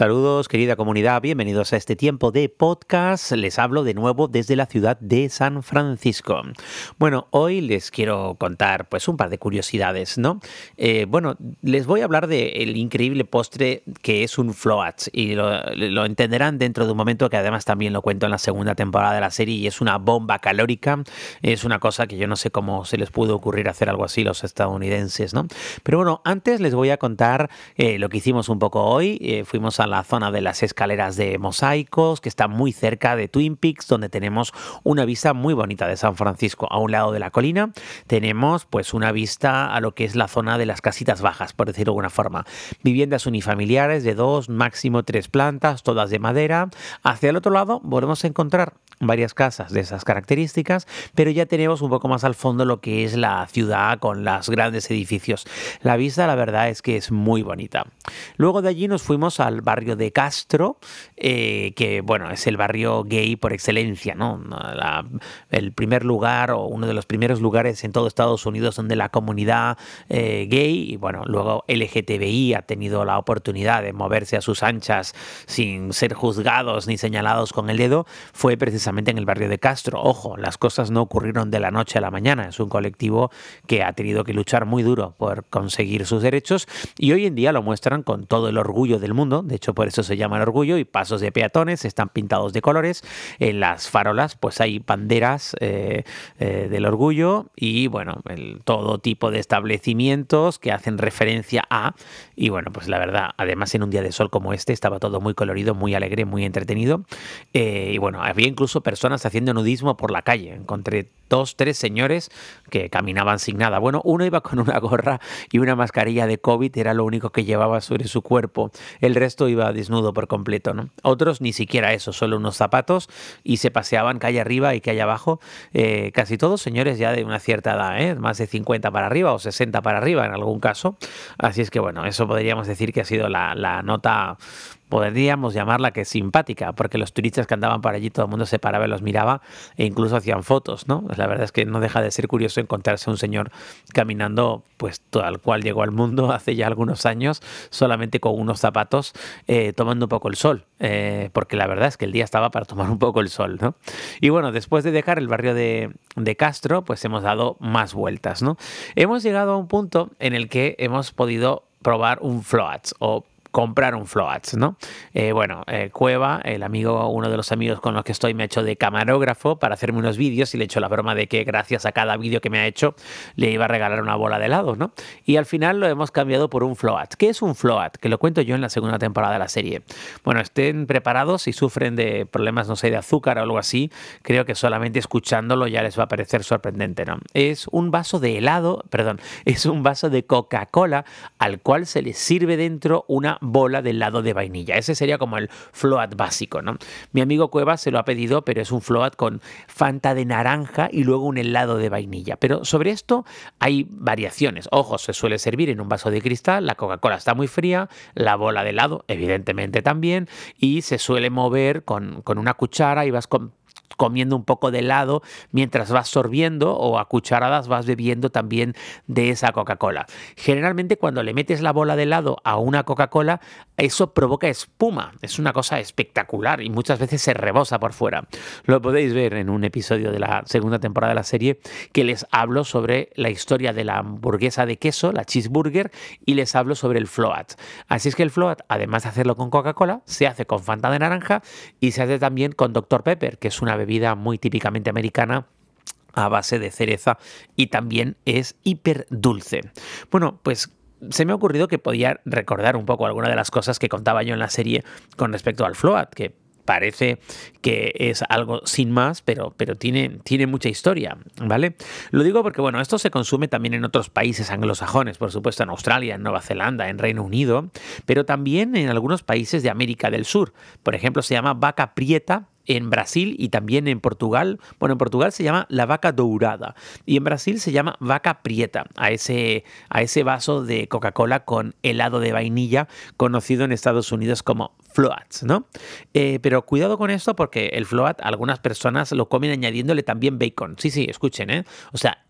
Saludos querida comunidad, bienvenidos a este tiempo de podcast. Les hablo de nuevo desde la ciudad de San Francisco. Bueno, hoy les quiero contar pues un par de curiosidades, ¿no? Eh, bueno, les voy a hablar del increíble postre que es un float y lo, entenderán dentro de un momento que además también lo cuento en la segunda temporada de la serie y es una bomba calórica. Es una cosa que yo no sé cómo se les pudo ocurrir hacer algo así los estadounidenses, ¿no? Pero bueno, antes les voy a contar eh, lo que hicimos un poco hoy. Eh, fuimos a la zona de las escaleras de mosaicos, que está muy cerca de Twin Peaks, donde tenemos una vista muy bonita de San Francisco. A un lado de la colina tenemos pues una vista a lo que es la zona de las casitas bajas, por decirlo de alguna forma. Viviendas unifamiliares de dos, máximo tres plantas, todas de madera. Hacia el otro lado volvemos a encontrar varias casas de esas características, pero ya tenemos un poco más al fondo lo que es la ciudad con los grandes edificios. La vista, la verdad, es que es muy bonita. Luego de allí nos fuimos al barrio de Castro, eh, que bueno, es el barrio gay por excelencia, ¿no? el primer lugar o uno de los primeros lugares en todo Estados Unidos donde la comunidad eh, gay y bueno, luego LGTBI ha tenido la oportunidad de moverse a sus anchas sin ser juzgados ni señalados con el dedo, fue precisamente en el barrio de Castro. Ojo, las cosas no ocurrieron de la noche a la mañana, es un colectivo que ha tenido que luchar muy duro por conseguir sus derechos y hoy en día lo muestran con todo el orgullo del mundo, de hecho por eso se llama el orgullo, y pasos de peatones están pintados de colores. En las farolas, pues hay banderas eh, eh, del orgullo y, bueno, todo tipo de establecimientos que hacen referencia a. Y, bueno, pues la verdad, además en un día de sol como este, estaba todo muy colorido, muy alegre, muy entretenido. Eh, y, bueno, había incluso personas haciendo nudismo por la calle. Encontré dos, tres señores que caminaban sin nada. Bueno, uno iba con una gorra y una mascarilla de COVID, era lo único que llevaba sobre su cuerpo. El resto iba desnudo por completo, ¿no? Otros ni siquiera eso, solo unos zapatos y se paseaban calle arriba y calle abajo. Eh, casi todos señores ya de una cierta edad, ¿eh? más de 50 para arriba o 60 para arriba en algún caso. Así es que bueno, eso podríamos decir que ha sido la, la nota podríamos llamarla que simpática, porque los turistas que andaban por allí todo el mundo se paraba y los miraba e incluso hacían fotos, ¿no? La verdad es que no deja de ser curioso encontrarse un señor caminando, pues tal cual llegó al mundo hace ya algunos años, solamente con unos zapatos, eh, tomando un poco el sol, eh, porque la verdad es que el día estaba para tomar un poco el sol, ¿no? Y bueno, después de dejar el barrio de, de Castro, pues hemos dado más vueltas, ¿no? Hemos llegado a un punto en el que hemos podido probar un float o comprar un Floats, ¿no? Eh, bueno, eh, Cueva, el amigo, uno de los amigos con los que estoy, me ha hecho de camarógrafo para hacerme unos vídeos y le he hecho la broma de que gracias a cada vídeo que me ha hecho le iba a regalar una bola de helado, ¿no? Y al final lo hemos cambiado por un Float. ¿Qué es un Float? Que lo cuento yo en la segunda temporada de la serie. Bueno, estén preparados si sufren de problemas, no sé, de azúcar o algo así, creo que solamente escuchándolo ya les va a parecer sorprendente, ¿no? Es un vaso de helado, perdón, es un vaso de Coca-Cola al cual se le sirve dentro una bola de helado de vainilla. Ese sería como el float básico, ¿no? Mi amigo Cueva se lo ha pedido, pero es un float con Fanta de naranja y luego un helado de vainilla. Pero sobre esto hay variaciones. Ojo, se suele servir en un vaso de cristal, la Coca-Cola está muy fría, la bola de helado evidentemente también, y se suele mover con, con una cuchara y vas con comiendo un poco de helado mientras vas sorbiendo o a cucharadas vas bebiendo también de esa Coca-Cola. Generalmente cuando le metes la bola de helado a una Coca-Cola, eso provoca espuma. Es una cosa espectacular y muchas veces se rebosa por fuera. Lo podéis ver en un episodio de la segunda temporada de la serie que les hablo sobre la historia de la hamburguesa de queso, la cheeseburger, y les hablo sobre el float. Así es que el float, además de hacerlo con Coca-Cola, se hace con Fanta de naranja y se hace también con Dr. Pepper, que es una bebida muy típicamente americana a base de cereza y también es hiper dulce. Bueno, pues se me ha ocurrido que podía recordar un poco alguna de las cosas que contaba yo en la serie con respecto al float, que parece que es algo sin más, pero, pero tiene, tiene mucha historia, ¿vale? Lo digo porque, bueno, esto se consume también en otros países anglosajones, por supuesto en Australia, en Nueva Zelanda, en Reino Unido, pero también en algunos países de América del Sur. Por ejemplo, se llama vaca prieta en Brasil y también en Portugal. Bueno, en Portugal se llama la vaca dourada y en Brasil se llama vaca prieta, a ese, a ese vaso de Coca-Cola con helado de vainilla conocido en Estados Unidos como floats, ¿no? Eh, pero cuidado con esto porque el float algunas personas lo comen añadiéndole también bacon. Sí, sí, escuchen, ¿eh? O sea,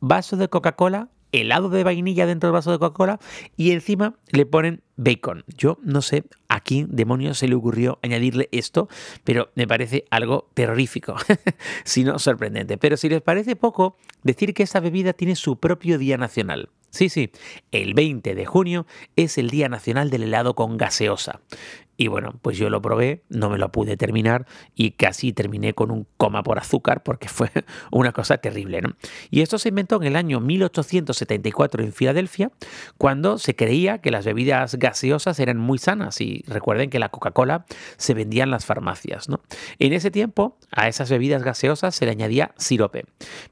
vaso de Coca-Cola, helado de vainilla dentro del vaso de Coca-Cola y encima le ponen bacon. Yo no sé a quién demonios se le ocurrió añadirle esto, pero me parece algo terrorífico, si no sorprendente. Pero si les parece poco, decir que esta bebida tiene su propio día nacional. Sí, sí, el 20 de junio es el Día Nacional del Helado con Gaseosa. Y bueno, pues yo lo probé, no me lo pude terminar y casi terminé con un coma por azúcar porque fue una cosa terrible, ¿no? Y esto se inventó en el año 1874 en Filadelfia, cuando se creía que las bebidas gaseosas eran muy sanas y recuerden que la Coca-Cola se vendía en las farmacias, ¿no? En ese tiempo a esas bebidas gaseosas se le añadía sirope,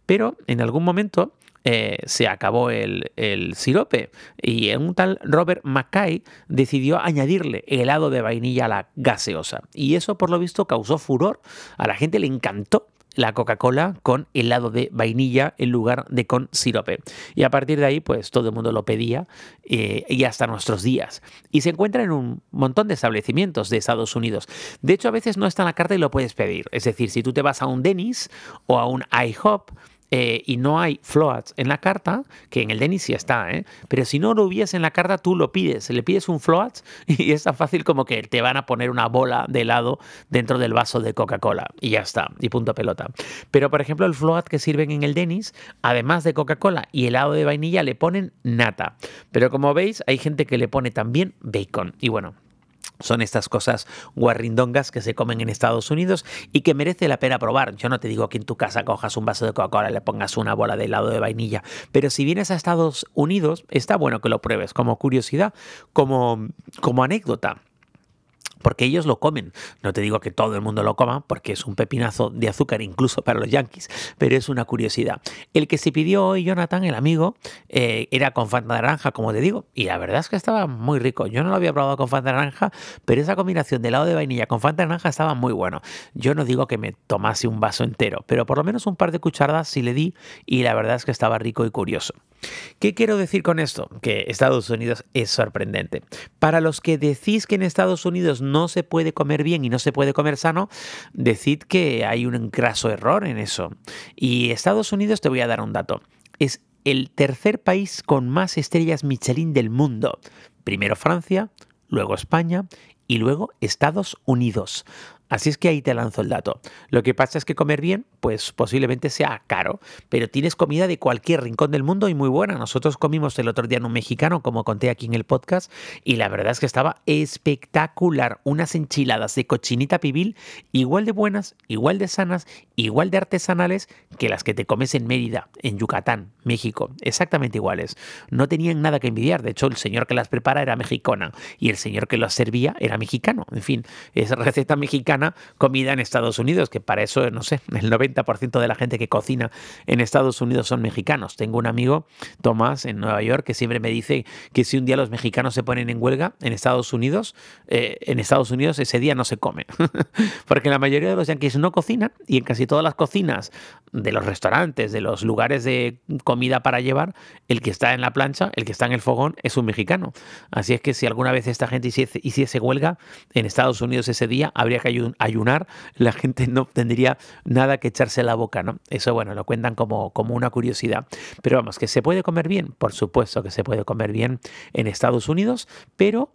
pero en algún momento eh, se acabó el, el, sirope y un tal Robert Mackay decidió añadirle helado de vainilla a la gaseosa. Y eso por lo visto causó furor. A la gente le encantó la Coca-Cola con helado de vainilla en lugar de con sirope. Y a partir de ahí, pues todo el mundo lo pedía eh, y hasta nuestros días. Y se encuentra en un montón de establecimientos de Estados Unidos. De hecho, a veces no está en la carta y lo puedes pedir. Es decir, si tú te vas a un Dennis o a un IHOP, eh, y no hay floats en la carta, que en el Denis sí está, ¿eh? pero si no lo hubiese en la carta, tú lo pides, le pides un floats y es tan fácil como que te van a poner una bola de helado dentro del vaso de Coca-Cola y ya está, y punto pelota. Pero por ejemplo, el float que sirven en el Denis, además de Coca-Cola y helado de vainilla, le ponen nata. Pero como veis, hay gente que le pone también bacon. Y bueno, son estas cosas guarrindongas que se comen en Estados Unidos y que merece la pena probar. Yo no te digo que en tu casa cojas un vaso de Coca-Cola y le pongas una bola de helado de vainilla, pero si vienes a Estados Unidos, está bueno que lo pruebes como curiosidad, como, como anécdota porque ellos lo comen. No te digo que todo el mundo lo coma, porque es un pepinazo de azúcar incluso para los yankees, pero es una curiosidad. El que se pidió hoy Jonathan, el amigo, eh, era con Fanta naranja, como te digo, y la verdad es que estaba muy rico. Yo no lo había probado con Fanta naranja, pero esa combinación de helado de vainilla con Fanta naranja estaba muy bueno. Yo no digo que me tomase un vaso entero, pero por lo menos un par de cucharadas sí le di y la verdad es que estaba rico y curioso. ¿Qué quiero decir con esto? Que Estados Unidos es sorprendente. Para los que decís que en Estados Unidos no se puede comer bien y no se puede comer sano, decid que hay un graso error en eso. Y Estados Unidos, te voy a dar un dato, es el tercer país con más estrellas Michelin del mundo. Primero Francia, luego España y luego Estados Unidos. Así es que ahí te lanzo el dato. Lo que pasa es que comer bien, pues posiblemente sea caro, pero tienes comida de cualquier rincón del mundo y muy buena. Nosotros comimos el otro día en un mexicano, como conté aquí en el podcast, y la verdad es que estaba espectacular. Unas enchiladas de cochinita pibil igual de buenas, igual de sanas, igual de artesanales que las que te comes en Mérida, en Yucatán, México. Exactamente iguales. No tenían nada que envidiar. De hecho, el señor que las prepara era mexicana y el señor que las servía era mexicano. En fin, es receta mexicana comida en Estados Unidos, que para eso, no sé, el 90% de la gente que cocina en Estados Unidos son mexicanos. Tengo un amigo, Tomás, en Nueva York, que siempre me dice que si un día los mexicanos se ponen en huelga en Estados Unidos, eh, en Estados Unidos ese día no se come. Porque la mayoría de los yankees no cocinan y en casi todas las cocinas de los restaurantes, de los lugares de comida para llevar, el que está en la plancha, el que está en el fogón, es un mexicano. Así es que si alguna vez esta gente hiciese, hiciese huelga en Estados Unidos ese día, habría que ayunar, la gente no tendría nada que echarse la boca, ¿no? Eso, bueno, lo cuentan como, como una curiosidad. Pero vamos, que se puede comer bien, por supuesto que se puede comer bien en Estados Unidos, pero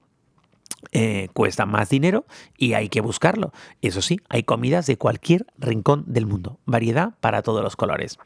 eh, cuesta más dinero y hay que buscarlo. Eso sí, hay comidas de cualquier rincón del mundo, variedad para todos los colores.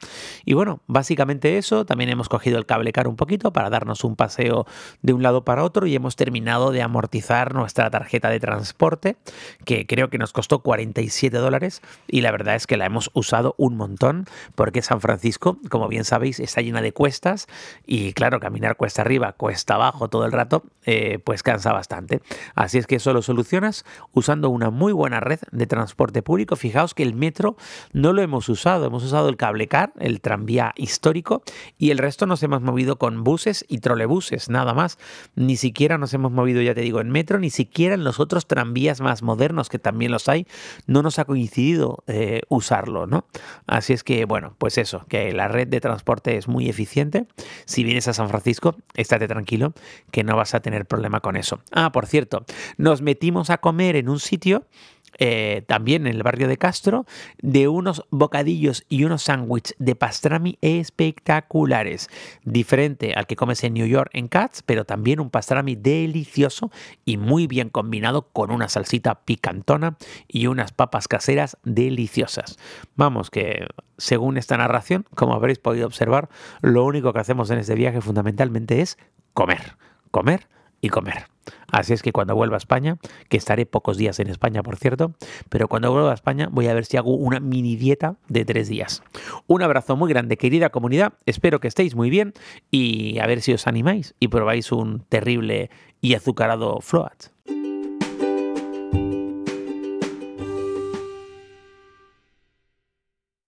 Y bueno, básicamente eso, también hemos cogido el cable car un poquito para darnos un paseo de un lado para otro y hemos terminado de amortizar nuestra tarjeta de transporte, que creo que nos costó 47 dólares y la verdad es que la hemos usado un montón porque San Francisco, como bien sabéis, está llena de cuestas y claro, caminar cuesta arriba, cuesta abajo todo el rato, eh, pues cansa bastante. Así es que eso lo solucionas usando una muy buena red de transporte público. Fijaos que el metro no lo hemos usado, hemos usado el cable car, el tranvía histórico y el resto nos hemos movido con buses y trolebuses, nada más. Ni siquiera nos hemos movido, ya te digo, en metro, ni siquiera en los otros tranvías más modernos que también los hay, no nos ha coincidido eh, usarlo, ¿no? Así es que, bueno, pues eso, que la red de transporte es muy eficiente. Si vienes a San Francisco, estate tranquilo que no vas a tener problema con eso. Ah, por cierto, nos metimos a comer en un sitio eh, también en el barrio de Castro, de unos bocadillos y unos sándwiches de pastrami espectaculares. Diferente al que comes en New York en Cats, pero también un pastrami delicioso y muy bien combinado con una salsita picantona y unas papas caseras deliciosas. Vamos, que según esta narración, como habréis podido observar, lo único que hacemos en este viaje fundamentalmente es comer, comer y comer. Así es que cuando vuelva a España, que estaré pocos días en España, por cierto, pero cuando vuelva a España voy a ver si hago una mini dieta de tres días. Un abrazo muy grande, querida comunidad. Espero que estéis muy bien y a ver si os animáis y probáis un terrible y azucarado float.